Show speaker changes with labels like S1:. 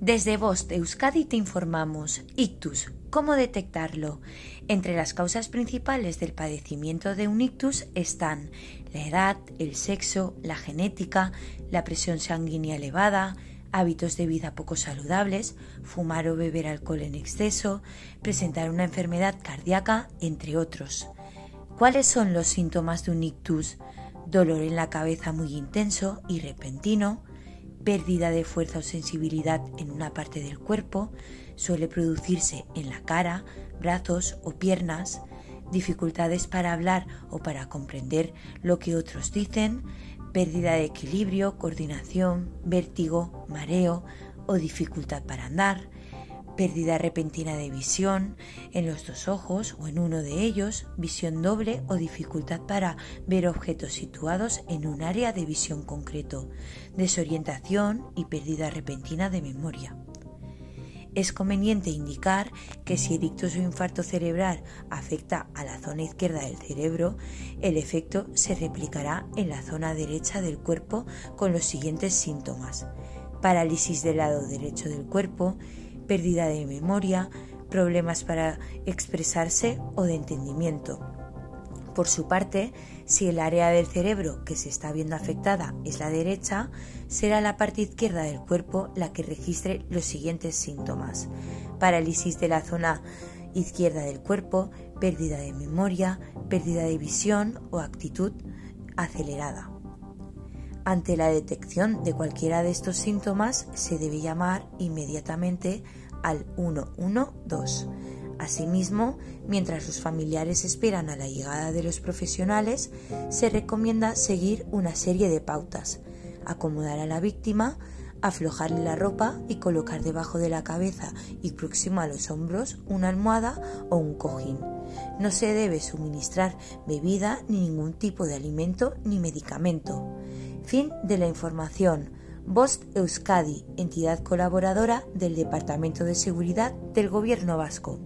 S1: Desde Voz de Euskadi te informamos. Ictus. ¿Cómo detectarlo? Entre las causas principales del padecimiento de un ictus están la edad, el sexo, la genética, la presión sanguínea elevada, hábitos de vida poco saludables, fumar o beber alcohol en exceso, presentar una enfermedad cardíaca, entre otros. ¿Cuáles son los síntomas de un ictus? Dolor en la cabeza muy intenso y repentino, pérdida de fuerza o sensibilidad en una parte del cuerpo, suele producirse en la cara, brazos o piernas, dificultades para hablar o para comprender lo que otros dicen, pérdida de equilibrio, coordinación, vértigo, mareo o dificultad para andar, pérdida repentina de visión en los dos ojos o en uno de ellos, visión doble o dificultad para ver objetos situados en un área de visión concreto, desorientación y pérdida repentina de memoria. Es conveniente indicar que si el ictus o infarto cerebral afecta a la zona izquierda del cerebro, el efecto se replicará en la zona derecha del cuerpo con los siguientes síntomas. Parálisis del lado derecho del cuerpo, pérdida de memoria, problemas para expresarse o de entendimiento. Por su parte, si el área del cerebro que se está viendo afectada es la derecha, será la parte izquierda del cuerpo la que registre los siguientes síntomas. Parálisis de la zona izquierda del cuerpo, pérdida de memoria, pérdida de visión o actitud acelerada. Ante la detección de cualquiera de estos síntomas se debe llamar inmediatamente al 112. Asimismo, mientras los familiares esperan a la llegada de los profesionales, se recomienda seguir una serie de pautas, acomodar a la víctima, aflojarle la ropa y colocar debajo de la cabeza y próximo a los hombros una almohada o un cojín. No se debe suministrar bebida ni ningún tipo de alimento ni medicamento. Fin de la información. Bost Euskadi, entidad colaboradora del Departamento de Seguridad del Gobierno Vasco.